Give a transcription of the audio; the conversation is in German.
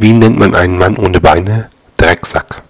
Wie nennt man einen Mann ohne Beine? Drecksack